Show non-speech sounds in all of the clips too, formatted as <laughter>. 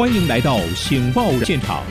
欢迎来到醒报现场。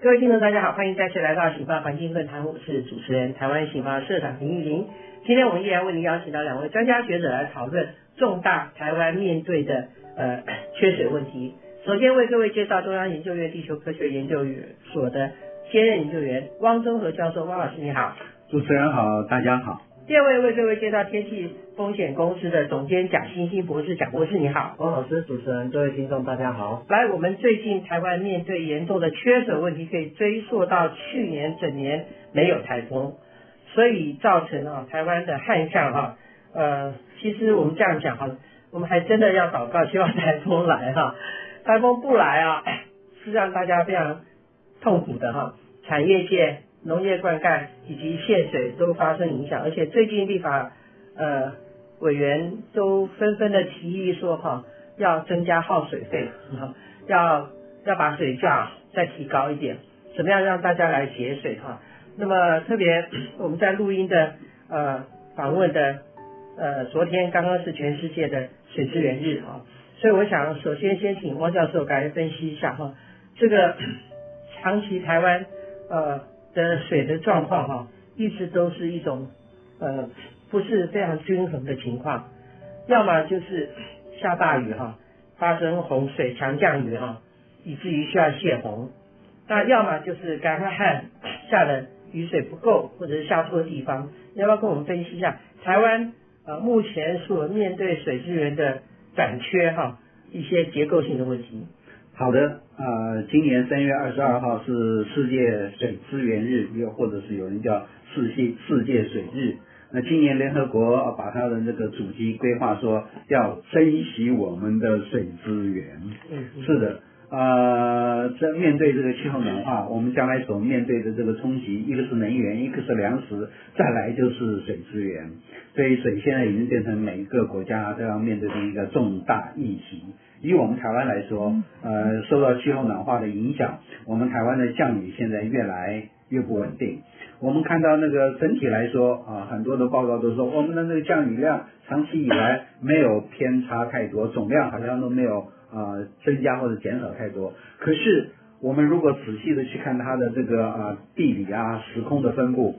各位听众，大家好，欢迎再次来到醒报环境论坛，我是主持人台湾醒报社长林玉玲。今天我们依然为您邀请到两位专家学者来讨论重大台湾面对的呃 <coughs> 缺水问题。首先为各位介绍中央研究院地球科学研究所的兼任研究员汪中和教授，汪老师你好。主持人好，大家好。第二位为各位介绍天气风险公司的总监蒋欣欣博士，蒋博士你好。汪老师，主持人，各位听众大家好。来，我们最近台湾面对严重的缺水问题，可以追溯到去年整年没有台风，所以造成啊台湾的旱象哈。呃，其实我们这样讲哈，我们还真的要祷告，希望台风来哈。台风不来啊，是让大家非常痛苦的哈。产业界。农业灌溉以及限水都发生影响，而且最近立法呃委员都纷纷的提议说哈，要增加耗水费，要要把水价再提高一点，怎么样让大家来节水哈？那么特别 <clears throat> 我们在录音的呃访问的呃昨天刚刚是全世界的水资源日哈，所以我想首先先请汪教授来分析一下哈，这个 <clears throat> 长期台湾呃。的水的状况哈，一直都是一种呃不是非常均衡的情况，要么就是下大雨哈，发生洪水、强降雨哈，以至于需要泄洪；那要么就是干旱，下的雨水不够，或者是下错地方。要不要跟我们分析一下台湾呃目前所面对水资源的短缺哈一些结构性的问题？好的，呃，今年三月二十二号是世界水资源日，又或者是有人叫世界世界水日。那今年联合国把它的那个主题规划说要珍惜我们的水资源。嗯，是的，呃，这面对这个气候暖化，我们将来所面对的这个冲击，一个是能源，一个是粮食，再来就是水资源。所以水现在已经变成每一个国家都要面对的一个重大议题。以我们台湾来说，呃，受到气候暖化的影响，我们台湾的降雨现在越来越不稳定。我们看到那个整体来说啊，很多的报告都说我们的那个降雨量长期以来没有偏差太多，总量好像都没有啊增加或者减少太多。可是我们如果仔细的去看它的这个啊地理啊时空的分布，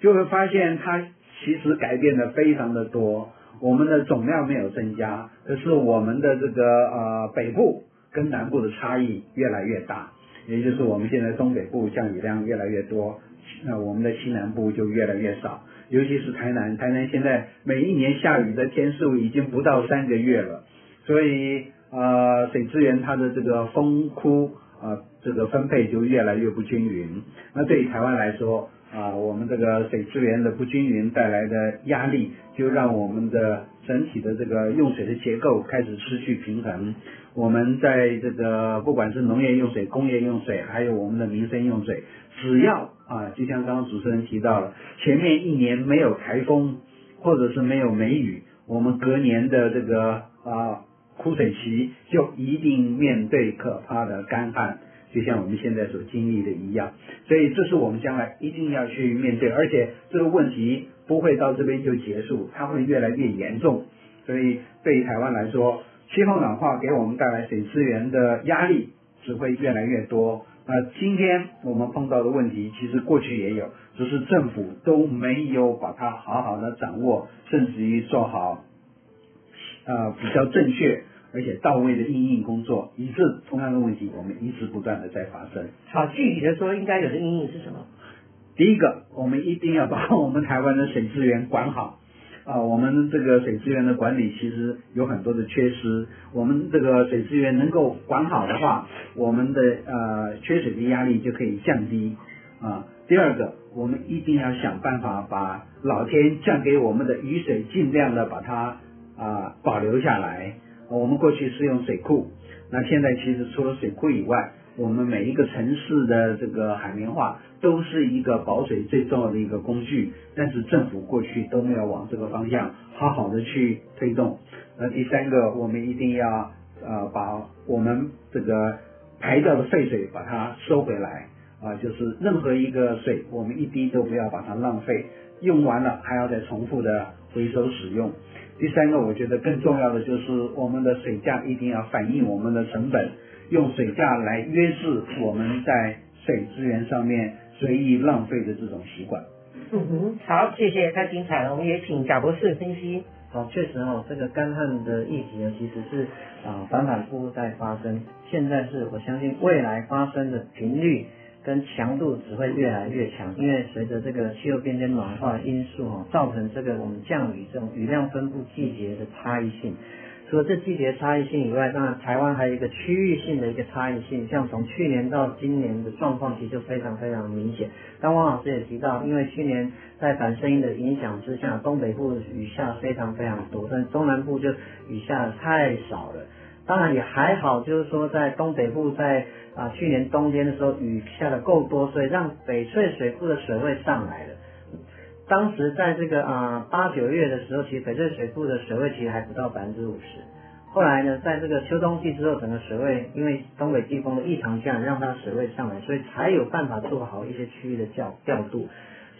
就会发现它其实改变的非常的多。我们的总量没有增加，可是我们的这个呃北部跟南部的差异越来越大，也就是我们现在东北部降雨量越来越多，那我们的西南部就越来越少，尤其是台南，台南现在每一年下雨的天数已经不到三个月了，所以呃水资源它的这个丰枯啊这个分配就越来越不均匀，那对于台湾来说。啊，我们这个水资源的不均匀带来的压力，就让我们的整体的这个用水的结构开始失去平衡。我们在这个不管是农业用水、工业用水，还有我们的民生用水，只要啊，就像刚刚主持人提到了，前面一年没有台风，或者是没有梅雨，我们隔年的这个啊枯水期就一定面对可怕的干旱。就像我们现在所经历的一样，所以这是我们将来一定要去面对，而且这个问题不会到这边就结束，它会越来越严重。所以对于台湾来说，气候暖化给我们带来水资源的压力只会越来越多。那今天我们碰到的问题，其实过去也有，只是政府都没有把它好好的掌握，甚至于做好呃比较正确。而且到位的应应工作，以致同样的问题我们一直不断的在发生。好，具体的说，应该有的应应是什么？第一个，我们一定要把我们台湾的水资源管好。啊，我们这个水资源的管理其实有很多的缺失。我们这个水资源能够管好的话，我们的呃缺水的压力就可以降低。啊，第二个，我们一定要想办法把老天降给我们的雨水尽量的把它啊保留下来。我们过去是用水库，那现在其实除了水库以外，我们每一个城市的这个海绵化都是一个保水最重要的一个工具，但是政府过去都没有往这个方向好好的去推动。那第三个，我们一定要呃把我们这个排掉的废水把它收回来啊，就是任何一个水，我们一滴都不要把它浪费，用完了还要再重复的回收使用。第三个，我觉得更重要的就是我们的水价一定要反映我们的成本，用水价来约制我们在水资源上面随意浪费的这种习惯。嗯哼，好，谢谢，太精彩了。我们也请贾博士分析。好，确实哦，这个干旱的议题呢，其实是啊反反复复在发生，现在是我相信未来发生的频率。跟强度只会越来越强，因为随着这个气候变迁暖化因素哦，造成这个我们降雨这种雨量分布季节的差异性。除了这季节差异性以外，当然台湾还有一个区域性的一个差异性，像从去年到今年的状况其实就非常非常明显。刚汪老师也提到，因为去年在反声音的影响之下，东北部雨下非常非常多，但中南部就雨下太少了。当然也还好，就是说在东北部在啊去年冬天的时候雨下的够多，所以让翡翠水库的水位上来了。当时在这个啊八九月的时候，其实翡翠水库的水位其实还不到百分之五十。后来呢，在这个秋冬季之后，整个水位因为东北季风的异常降，让它水位上来，所以才有办法做好一些区域的调调度。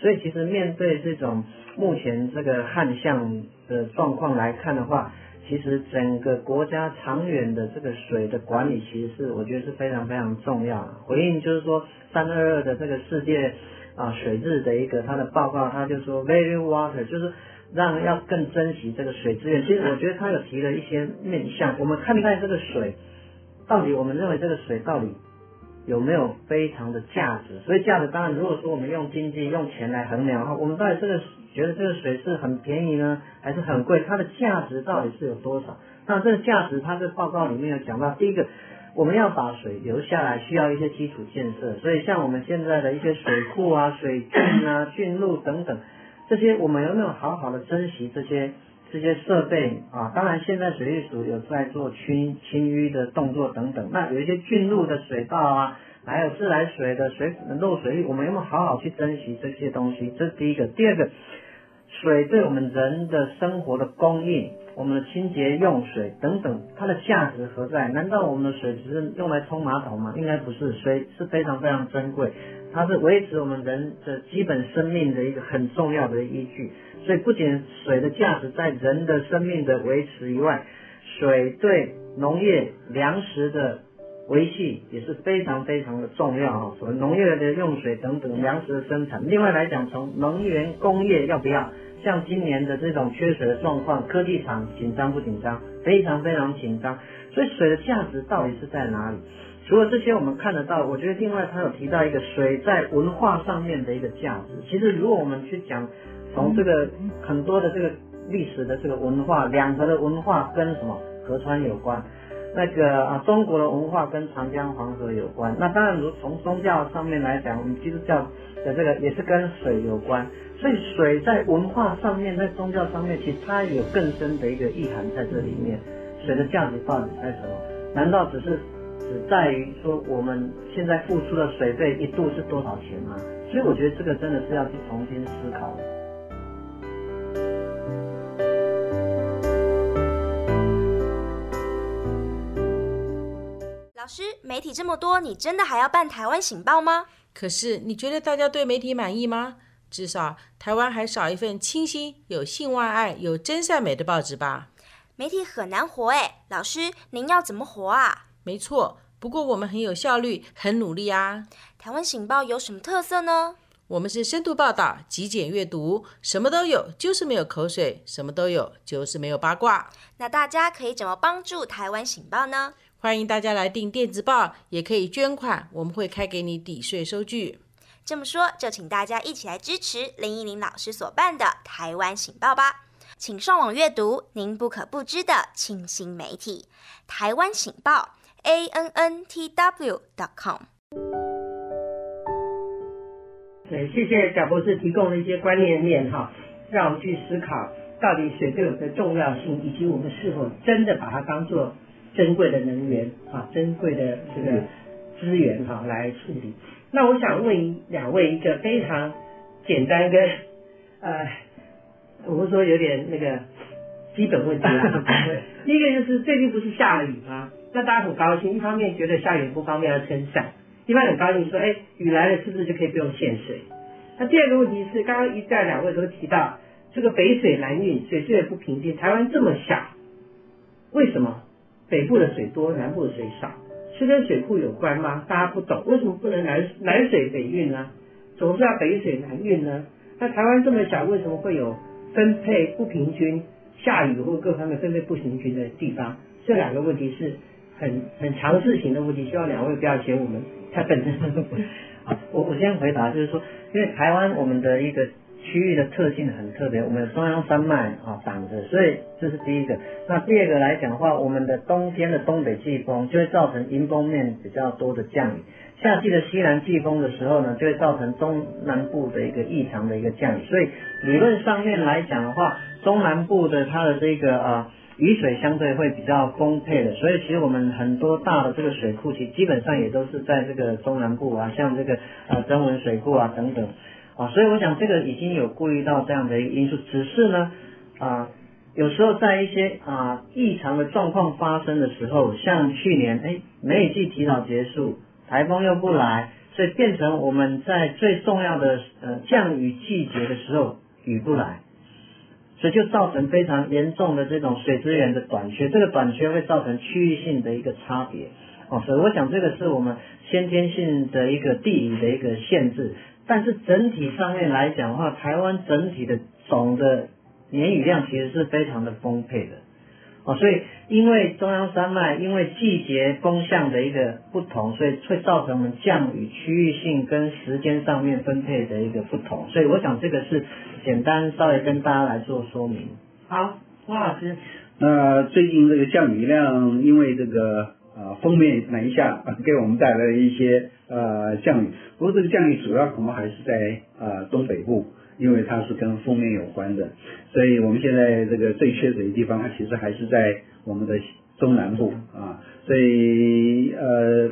所以其实面对这种目前这个旱象的状况来看的话，其实整个国家长远的这个水的管理，其实是我觉得是非常非常重要。回应就是说三二二的这个世界啊水质的一个他的报告，他就说 very water 就是让要更珍惜这个水资源。其实我觉得他有提了一些面向，我们看待这个水，到底我们认为这个水到底有没有非常的价值？所以价值当然，如果说我们用经济用钱来衡量的话，我们到底这个。觉得这个水是很便宜呢，还是很贵？它的价值到底是有多少？那这个价值，它这报告里面有讲到，第一个，我们要把水留下来，需要一些基础建设。所以像我们现在的一些水库啊、水郡啊、郡路等等，这些我们有没有好好的珍惜这些这些设备啊？当然，现在水利署有在做清清淤的动作等等。那有一些进入的水道啊，还有自来水的水漏水，我们有没有好好去珍惜这些东西？这是第一个。第二个。水对我们人的生活的供应，我们的清洁用水等等，它的价值何在？难道我们的水只是用来冲马桶吗？应该不是，水是非常非常珍贵，它是维持我们人的基本生命的一个很重要的依据。所以不仅水的价值在人的生命的维持以外，水对农业粮食的维系也是非常非常的重要啊！所谓农业的用水等等，粮食的生产。另外来讲，从能源工业要不要？像今年的这种缺水的状况，科技厂紧张不紧张？非常非常紧张。所以水的价值到底是在哪里？除了这些我们看得到，我觉得另外他有提到一个水在文化上面的一个价值。其实如果我们去讲从这个很多的这个历史的这个文化，两河的文化跟什么河川有关？那个啊中国的文化跟长江黄河有关。那当然如从宗教上面来讲，我们基督教的这个也是跟水有关。所以水在文化上面，在宗教上面，其实它有更深的一个意涵在这里面。水的价值到底在什么？难道只是只在于说我们现在付出的水费一度是多少钱吗？所以我觉得这个真的是要去重新思考的。老师，媒体这么多，你真的还要办台湾醒报吗？可是你觉得大家对媒体满意吗？至少台湾还少一份清新、有性万爱、有真善美的报纸吧？媒体很难活哎，老师您要怎么活啊？没错，不过我们很有效率，很努力啊。台湾醒报有什么特色呢？我们是深度报道、极简阅读，什么都有，就是没有口水；什么都有，就是没有八卦。那大家可以怎么帮助台湾醒报呢？欢迎大家来订电子报，也可以捐款，我们会开给你抵税收据。这么说，就请大家一起来支持林依林老师所办的台湾醒报吧！请上网阅读您不可不知的清新媒体——台湾醒报 a n n t w dot com。对，谢谢贾博士提供的一些观念面哈，让我们去思考到底水对我们的重要性，以及我们是否真的把它当做珍贵的能源啊，珍贵的这个资源哈来处理。那我想问两位一个非常简单跟呃，我们说有点那个基本问题啦。第 <laughs> 一个就是最近不是下了雨吗？那大家很高兴，一方面觉得下雨不方便要撑伞，一般很高兴说，哎，雨来了是不是就可以不用限水？那第二个问题是，刚刚一再两位都提到这个北水南运，水资源不平均，台湾这么小，为什么北部的水多，南部的水少？是跟水库有关吗？大家不懂，为什么不能南南水北运呢？总是要北水南运呢？那台湾这么小，为什么会有分配不平均、下雨或各方面分配不平均的地方？这两个问题是很很常识型的问题，希望两位不要嫌我们太笨。<laughs> 好，我我先回答，就是说，因为台湾我们的一个区域的特性很特别，我们有中央山脉啊挡着，所以这是第一个。那第二个来讲的话，我们的冬天的东北季风就会造成迎风面比较多的降雨，夏季的西南季风的时候呢，就会造成中南部的一个异常的一个降雨。所以理论上面来讲的话，中南部的它的这个啊。雨水相对会比较丰沛的，所以其实我们很多大的这个水库，其基本上也都是在这个中南部啊，像这个呃增文水库啊等等所以我想这个已经有顾虑到这样的一个因素，只是呢啊，有时候在一些啊异常的状况发生的时候，像去年哎梅雨季提早结束，台风又不来，所以变成我们在最重要的呃降雨季节的时候雨不来。所以就造成非常严重的这种水资源的短缺，这个短缺会造成区域性的一个差别哦，所以我想这个是我们先天性的一个地理的一个限制，但是整体上面来讲的话，台湾整体的总的年雨量其实是非常的丰沛的。哦，所以因为中央山脉因为季节风向的一个不同，所以会造成我们降雨区域性跟时间上面分配的一个不同，所以我想这个是简单稍微跟大家来做说明。好，汪老师，那最近这个降雨量因为这个呃封面南下，<laughs> 给我们带来了一些呃降雨，不过这个降雨主要恐怕还是在呃东北部。因为它是跟封面有关的，所以我们现在这个最缺水的地方，它其实还是在我们的中南部啊。所以呃，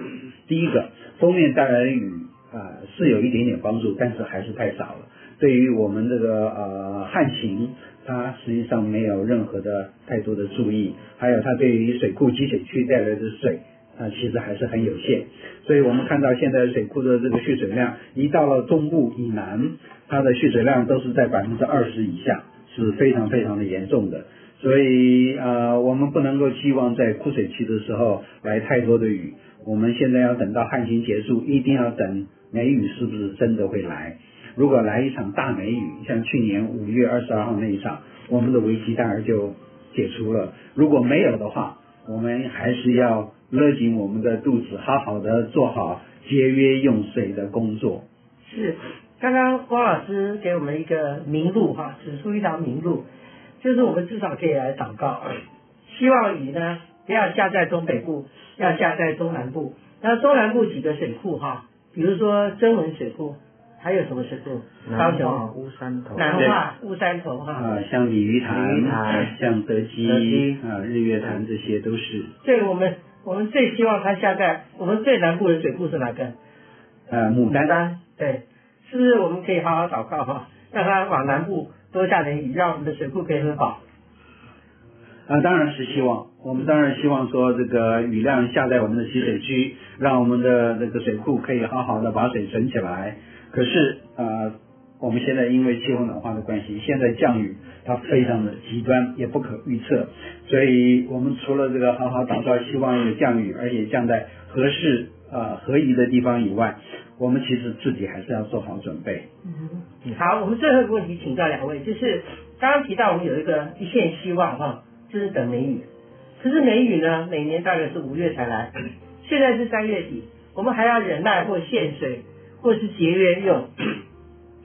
第一个封面带来的雨啊是有一点点帮助，但是还是太少了。对于我们这个呃旱情，它实际上没有任何的太多的注意，还有它对于水库积水区带来的水啊，其实还是很有限。所以我们看到现在水库的这个蓄水量，一到了中部以南。它的蓄水量都是在百分之二十以下，是非常非常的严重的。所以呃，我们不能够期望在枯水期的时候来太多的雨。我们现在要等到旱情结束，一定要等梅雨是不是真的会来。如果来一场大梅雨，像去年五月二十二号那一场，我们的危机当然就解除了。如果没有的话，我们还是要勒紧我们的肚子，好好的做好节约用水的工作。是。刚刚汪老师给我们一个明路哈，指出一条明路，就是我们至少可以来祷告，希望雨呢不要下在东北部，要下在中南部。那中南部几个水库哈，比如说增文水库，还有什么水库？高雄乌山头、南化乌山头哈。啊，像鲤鱼潭、像德基啊、日月潭这些都是。对，我们我们最希望它下在我们最南部的水库是哪个？呃，牡丹丹。对。是不是我们可以好好祷告哈，<laughs> 让它往南部多下点雨，让我们的水库可以很好。啊，当然是希望，我们当然希望说这个雨量下在我们的集水区，让我们的那个水库可以好好的把水存起来。可是啊，我们现在因为气候暖化的关系，现在降雨它非常的极端，也不可预测。所以我们除了这个好好打造，希望有降雨，而且降在合适啊合宜的地方以外。我们其实自己还是要做好准备。嗯，好，我们最后一个问题请教两位，就是刚刚提到我们有一个一线希望哈，就是等梅雨。可是梅雨呢，每年大概是五月才来，现在是三月底，我们还要忍耐或限水，或是节约用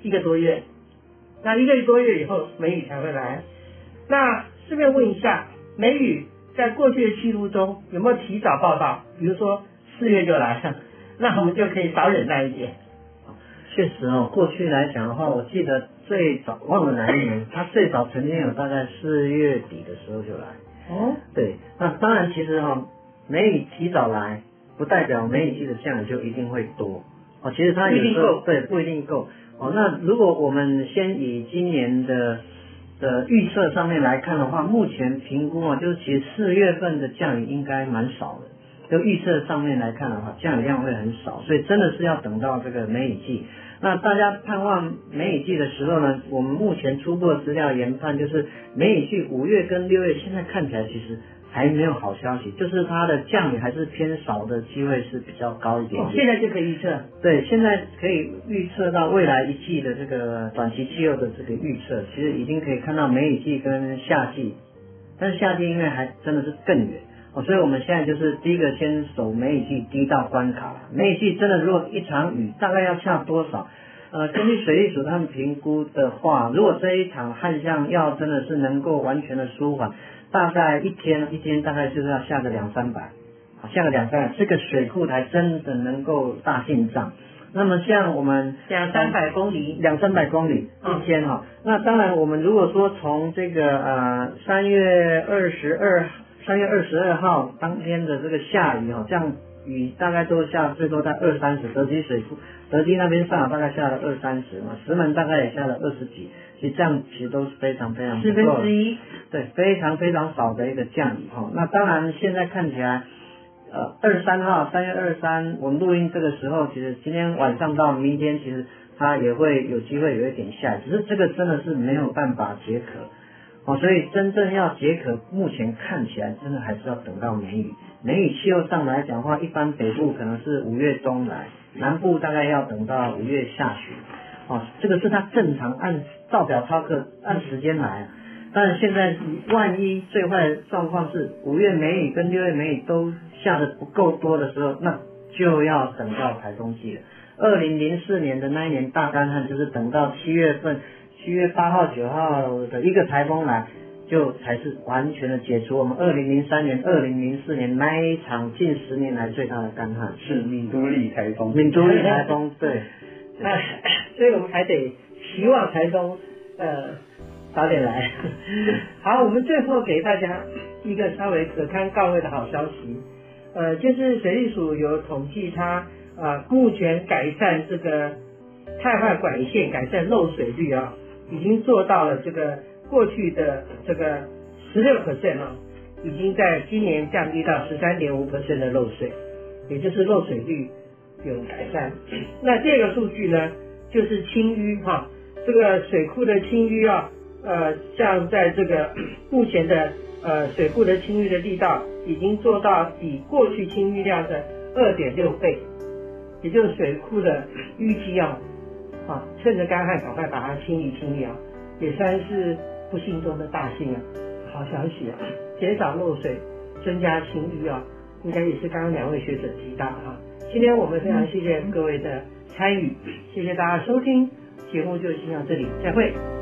一个多月。那一个多月以后，梅雨才会来。那顺便问一下，梅雨在过去的记录中有没有提早报道？比如说四月就来了。<laughs> 那我们就可以少忍耐一点。确实哦，过去来讲的话，我记得最早忘了哪一年，它最早曾经有大概四月底的时候就来。哦。对，那当然其实哈，梅雨提早来，不代表梅雨季的降雨就一定会多。哦，其实它有时候对不一定够。哦，那如果我们先以今年的的预测上面来看的话，目前评估啊，就是其实四月份的降雨应该蛮少的。就预测上面来看的话，降雨量会很少，所以真的是要等到这个梅雨季。那大家盼望梅雨季的时候呢，我们目前初步的资料研判就是梅雨季五月跟六月现在看起来其实还没有好消息，就是它的降雨还是偏少的机会是比较高一点哦，现在就可以预测。对，现在可以预测到未来一季的这个短期气候的这个预测，其实已经可以看到梅雨季跟夏季，但是夏季因为还真的是更远哦，所以我们现在就是第一个先守梅雨季第一道关卡了。梅雨季真的如果一场雨大概要下多少？呃，根据水利署他们评估的话，如果这一场旱象要真的是能够完全的舒缓，大概一天一天大概就是要下个两三百。好下个两三百，这个水库才真的能够大进账。那么像我们两三百公里，两三百公里嗯一天哈、那当然我们如果说从这个呃三月二十二三月二十二号当天的这个下雨哈、这样雨大概都下最多在二三十，德基水库德基那边上海大概下了二三十嘛，石门大概也下了二十几，其实这样其实都是非常非常不四分之一。对，非常非常少的一个降雨哈。那当然，现在看起来，呃，二三号，三月二三，我们录音这个时候，其实今天晚上到明天，其实它也会有机会有一点下雨，只是这个真的是没有办法解渴哦。所以真正要解渴，目前看起来真的还是要等到梅雨。梅雨气候上来讲的话，一般北部可能是五月中来，南部大概要等到五月下旬。哦，这个是它正常按照表操课按时间来。但是现在万一最坏的状况是五月梅雨跟六月梅雨都下的不够多的时候，那就要等到台风季了。二零零四年的那一年大干旱，就是等到七月份，七月八号、九号的一个台风来，就才是完全的解除我们二零零三年、二零零四年那一场近十年来最大的干旱。是闽都利台风。闽都利台风，对，那 <laughs> 所以我们还得希望台风呃早点来。<laughs> 好，我们最后给大家一个稍微可堪告慰的好消息，呃，就是水利署有统计它啊、目前改善这个太坏管线、改善漏水率啊，已经做到了这个过去的这个十六 percent 啊，已经在今年降低到十三点五 percent 的漏水，也就是漏水率有改善。那第二个数据呢，就是清淤哈，这个水库的清淤啊，呃，像在这个 <coughs> 目前的呃水库的清淤的力道，已经做到比过去清淤量的二点六倍，也就是水库的淤积啊，啊，趁着干旱赶快把它清理清理啊，也算是不幸中的大幸啊，好消息啊，减少漏水，增加清淤啊，应该也是刚刚两位学者提到哈、今天我们非常谢谢各位的参与，谢谢大家收听，节目就先到这里，再会。